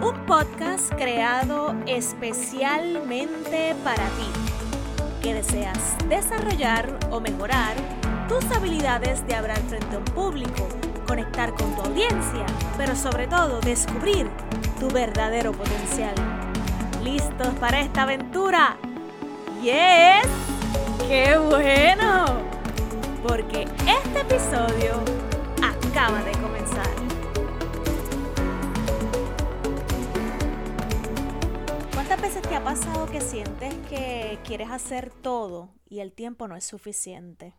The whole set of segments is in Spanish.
Un podcast creado especialmente para ti, que deseas desarrollar o mejorar tus habilidades de hablar frente a un público, conectar con tu audiencia, pero sobre todo descubrir tu verdadero potencial. ¿Listos para esta aventura? ¡Yes! ¡Qué bueno! Porque este episodio acaba de comenzar. ¿Cuántas veces te ha pasado que sientes que quieres hacer todo y el tiempo no es suficiente?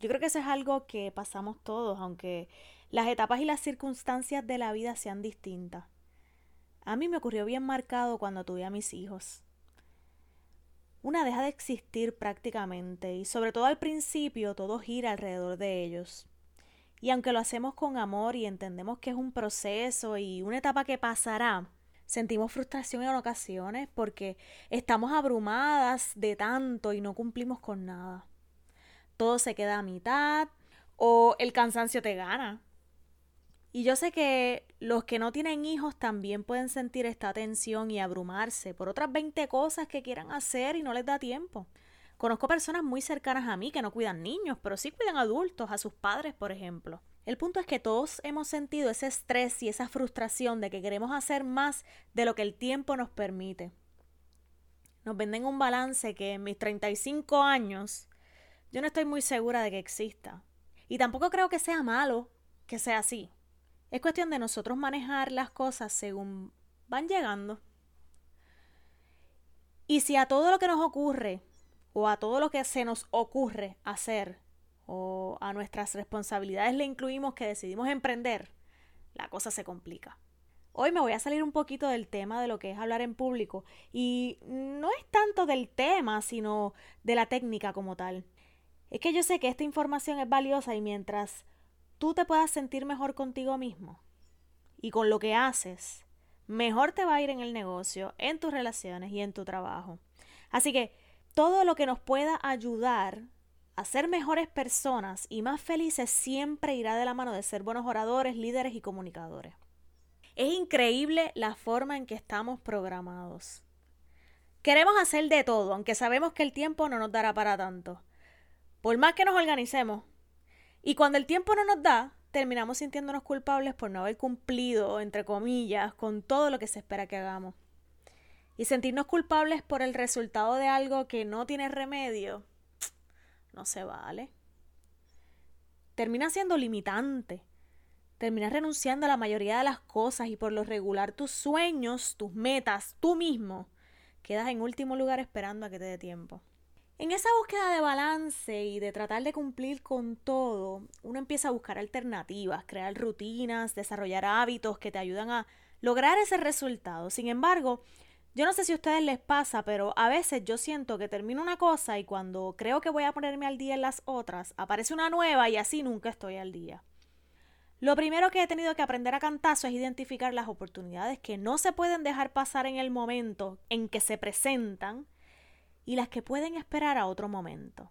Yo creo que eso es algo que pasamos todos, aunque las etapas y las circunstancias de la vida sean distintas. A mí me ocurrió bien marcado cuando tuve a mis hijos una deja de existir prácticamente y sobre todo al principio todo gira alrededor de ellos. Y aunque lo hacemos con amor y entendemos que es un proceso y una etapa que pasará, sentimos frustración en ocasiones porque estamos abrumadas de tanto y no cumplimos con nada. Todo se queda a mitad o el cansancio te gana. Y yo sé que los que no tienen hijos también pueden sentir esta tensión y abrumarse por otras 20 cosas que quieran hacer y no les da tiempo. Conozco personas muy cercanas a mí que no cuidan niños, pero sí cuidan adultos, a sus padres, por ejemplo. El punto es que todos hemos sentido ese estrés y esa frustración de que queremos hacer más de lo que el tiempo nos permite. Nos venden un balance que en mis 35 años yo no estoy muy segura de que exista. Y tampoco creo que sea malo que sea así. Es cuestión de nosotros manejar las cosas según van llegando. Y si a todo lo que nos ocurre o a todo lo que se nos ocurre hacer o a nuestras responsabilidades le incluimos que decidimos emprender, la cosa se complica. Hoy me voy a salir un poquito del tema de lo que es hablar en público y no es tanto del tema, sino de la técnica como tal. Es que yo sé que esta información es valiosa y mientras tú te puedas sentir mejor contigo mismo y con lo que haces, mejor te va a ir en el negocio, en tus relaciones y en tu trabajo. Así que todo lo que nos pueda ayudar a ser mejores personas y más felices siempre irá de la mano de ser buenos oradores, líderes y comunicadores. Es increíble la forma en que estamos programados. Queremos hacer de todo, aunque sabemos que el tiempo no nos dará para tanto. Por más que nos organicemos, y cuando el tiempo no nos da, terminamos sintiéndonos culpables por no haber cumplido, entre comillas, con todo lo que se espera que hagamos. Y sentirnos culpables por el resultado de algo que no tiene remedio, no se vale. Termina siendo limitante. Terminas renunciando a la mayoría de las cosas y por lo regular tus sueños, tus metas, tú mismo, quedas en último lugar esperando a que te dé tiempo. En esa búsqueda de balance y de tratar de cumplir con todo, uno empieza a buscar alternativas, crear rutinas, desarrollar hábitos que te ayudan a lograr ese resultado. Sin embargo, yo no sé si a ustedes les pasa, pero a veces yo siento que termino una cosa y cuando creo que voy a ponerme al día en las otras, aparece una nueva y así nunca estoy al día. Lo primero que he tenido que aprender a cantazo es identificar las oportunidades que no se pueden dejar pasar en el momento en que se presentan y las que pueden esperar a otro momento.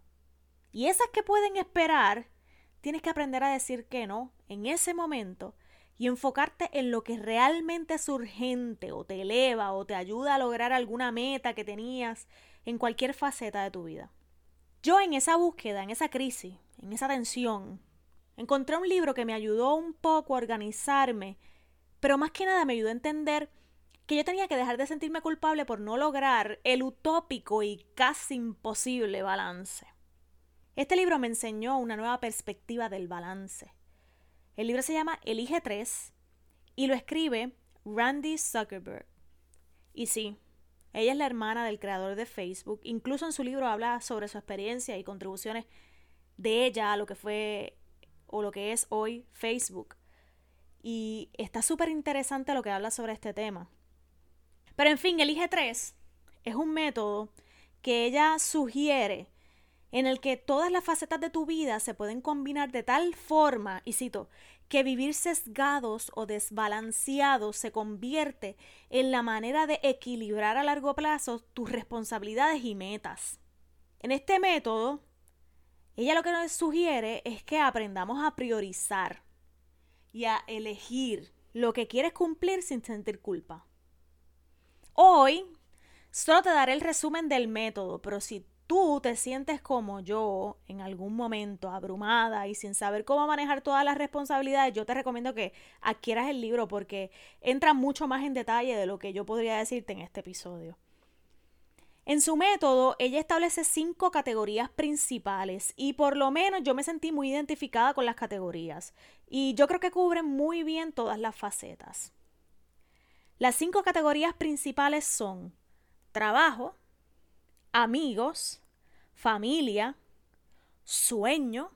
Y esas que pueden esperar, tienes que aprender a decir que no en ese momento y enfocarte en lo que realmente es urgente o te eleva o te ayuda a lograr alguna meta que tenías en cualquier faceta de tu vida. Yo en esa búsqueda, en esa crisis, en esa tensión, encontré un libro que me ayudó un poco a organizarme, pero más que nada me ayudó a entender que yo tenía que dejar de sentirme culpable por no lograr el utópico y casi imposible balance. Este libro me enseñó una nueva perspectiva del balance. El libro se llama Elige 3 y lo escribe Randy Zuckerberg. Y sí, ella es la hermana del creador de Facebook. Incluso en su libro habla sobre su experiencia y contribuciones de ella a lo que fue o lo que es hoy Facebook. Y está súper interesante lo que habla sobre este tema. Pero en fin, Elige 3 es un método que ella sugiere en el que todas las facetas de tu vida se pueden combinar de tal forma, y cito, que vivir sesgados o desbalanceados se convierte en la manera de equilibrar a largo plazo tus responsabilidades y metas. En este método, ella lo que nos sugiere es que aprendamos a priorizar y a elegir lo que quieres cumplir sin sentir culpa. Hoy solo te daré el resumen del método, pero si tú te sientes como yo en algún momento abrumada y sin saber cómo manejar todas las responsabilidades, yo te recomiendo que adquieras el libro porque entra mucho más en detalle de lo que yo podría decirte en este episodio. En su método, ella establece cinco categorías principales y por lo menos yo me sentí muy identificada con las categorías y yo creo que cubren muy bien todas las facetas. Las cinco categorías principales son trabajo, amigos, familia, sueño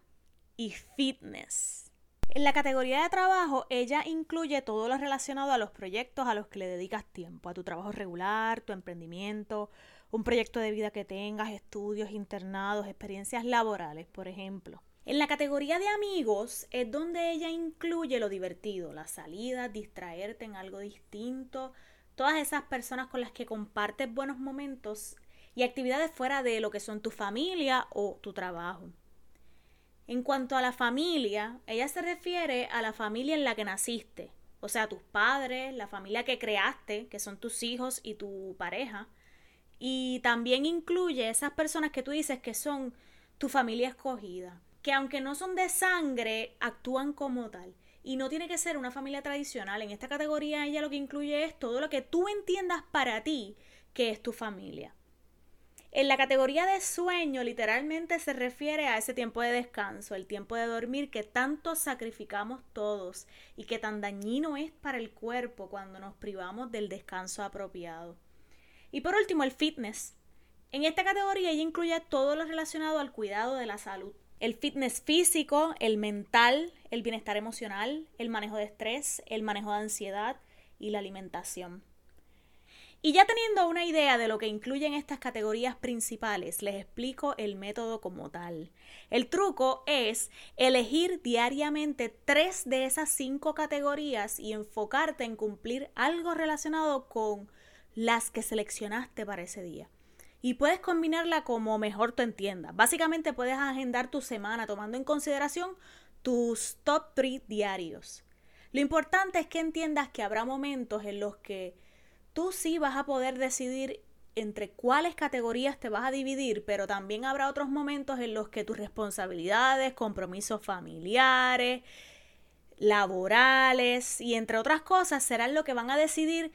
y fitness. En la categoría de trabajo, ella incluye todo lo relacionado a los proyectos a los que le dedicas tiempo, a tu trabajo regular, tu emprendimiento, un proyecto de vida que tengas, estudios, internados, experiencias laborales, por ejemplo. En la categoría de amigos es donde ella incluye lo divertido, la salida, distraerte en algo distinto, todas esas personas con las que compartes buenos momentos y actividades fuera de lo que son tu familia o tu trabajo. En cuanto a la familia, ella se refiere a la familia en la que naciste, o sea, tus padres, la familia que creaste, que son tus hijos y tu pareja, y también incluye esas personas que tú dices que son tu familia escogida, que aunque no son de sangre, actúan como tal. Y no tiene que ser una familia tradicional. En esta categoría ella lo que incluye es todo lo que tú entiendas para ti que es tu familia. En la categoría de sueño literalmente se refiere a ese tiempo de descanso, el tiempo de dormir que tanto sacrificamos todos y que tan dañino es para el cuerpo cuando nos privamos del descanso apropiado. Y por último, el fitness. En esta categoría ella incluye todo lo relacionado al cuidado de la salud. El fitness físico, el mental, el bienestar emocional, el manejo de estrés, el manejo de ansiedad y la alimentación. Y ya teniendo una idea de lo que incluyen estas categorías principales, les explico el método como tal. El truco es elegir diariamente tres de esas cinco categorías y enfocarte en cumplir algo relacionado con las que seleccionaste para ese día. Y puedes combinarla como mejor te entiendas. Básicamente puedes agendar tu semana tomando en consideración tus top 3 diarios. Lo importante es que entiendas que habrá momentos en los que tú sí vas a poder decidir entre cuáles categorías te vas a dividir, pero también habrá otros momentos en los que tus responsabilidades, compromisos familiares, laborales y entre otras cosas serán lo que van a decidir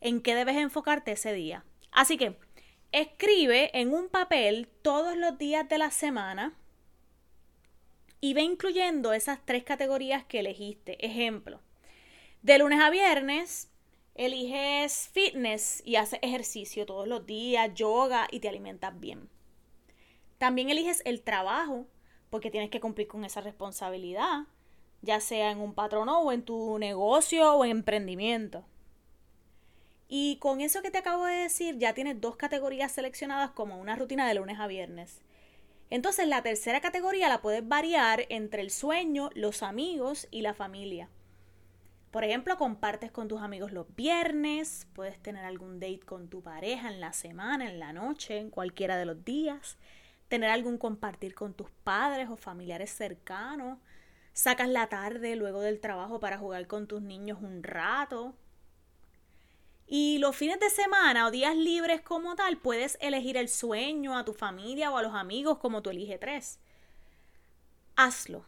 en qué debes enfocarte ese día. Así que escribe en un papel todos los días de la semana y ve incluyendo esas tres categorías que elegiste. Ejemplo, de lunes a viernes eliges fitness y haces ejercicio todos los días, yoga y te alimentas bien. También eliges el trabajo porque tienes que cumplir con esa responsabilidad, ya sea en un patrono o en tu negocio o emprendimiento. Y con eso que te acabo de decir, ya tienes dos categorías seleccionadas como una rutina de lunes a viernes. Entonces la tercera categoría la puedes variar entre el sueño, los amigos y la familia. Por ejemplo, compartes con tus amigos los viernes, puedes tener algún date con tu pareja en la semana, en la noche, en cualquiera de los días, tener algún compartir con tus padres o familiares cercanos, sacas la tarde luego del trabajo para jugar con tus niños un rato, y los fines de semana o días libres como tal, puedes elegir el sueño a tu familia o a los amigos como tú elige tres. Hazlo.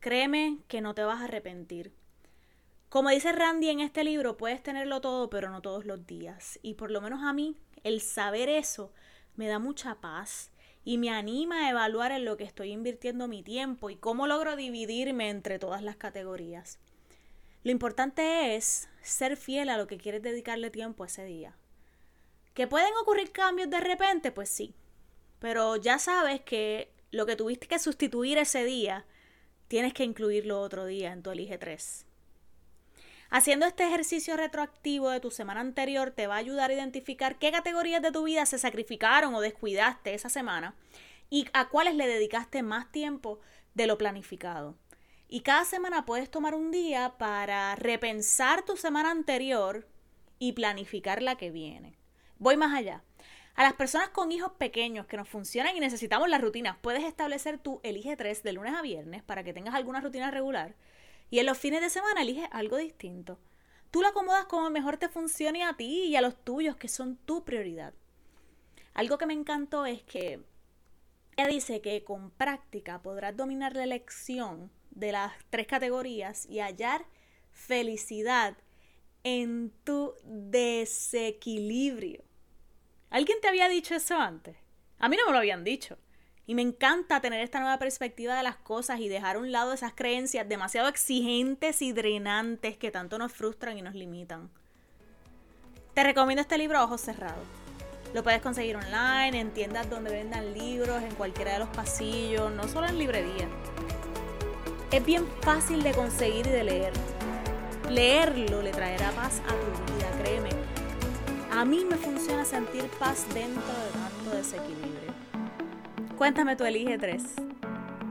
Créeme que no te vas a arrepentir. Como dice Randy en este libro, puedes tenerlo todo, pero no todos los días. Y por lo menos a mí, el saber eso me da mucha paz y me anima a evaluar en lo que estoy invirtiendo mi tiempo y cómo logro dividirme entre todas las categorías. Lo importante es ser fiel a lo que quieres dedicarle tiempo ese día. ¿Que pueden ocurrir cambios de repente? Pues sí. Pero ya sabes que lo que tuviste que sustituir ese día, tienes que incluirlo otro día en tu Elige 3. Haciendo este ejercicio retroactivo de tu semana anterior te va a ayudar a identificar qué categorías de tu vida se sacrificaron o descuidaste esa semana y a cuáles le dedicaste más tiempo de lo planificado. Y cada semana puedes tomar un día para repensar tu semana anterior y planificar la que viene. Voy más allá. A las personas con hijos pequeños que nos funcionan y necesitamos las rutinas, puedes establecer tu elige 3 de lunes a viernes para que tengas alguna rutina regular y en los fines de semana elige algo distinto. tú lo acomodas como mejor te funcione a ti y a los tuyos, que son tu prioridad. Algo que me encantó es que ella dice que con práctica podrás dominar la elección de las tres categorías y hallar felicidad en tu desequilibrio. ¿Alguien te había dicho eso antes? A mí no me lo habían dicho. Y me encanta tener esta nueva perspectiva de las cosas y dejar a un lado esas creencias demasiado exigentes y drenantes que tanto nos frustran y nos limitan. Te recomiendo este libro a ojos cerrados. Lo puedes conseguir online, en tiendas donde vendan libros, en cualquiera de los pasillos, no solo en librerías. Es bien fácil de conseguir y de leer. Leerlo le traerá paz a tu vida, créeme. A mí me funciona sentir paz dentro de tanto desequilibrio. Cuéntame tu elige tres.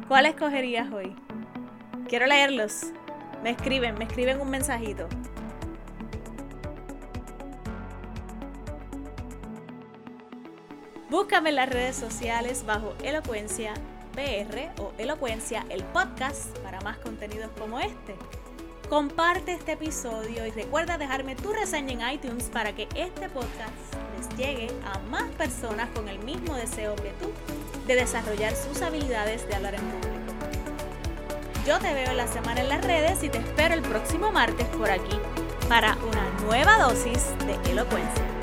¿Cuál escogerías hoy? Quiero leerlos. Me escriben, me escriben un mensajito. Búscame en las redes sociales bajo Elocuencia PR o Elocuencia el podcast para más contenidos como este. Comparte este episodio y recuerda dejarme tu reseña en iTunes para que este podcast les llegue a más personas con el mismo deseo que tú de desarrollar sus habilidades de hablar en público. Yo te veo la semana en las redes y te espero el próximo martes por aquí para una nueva dosis de elocuencia.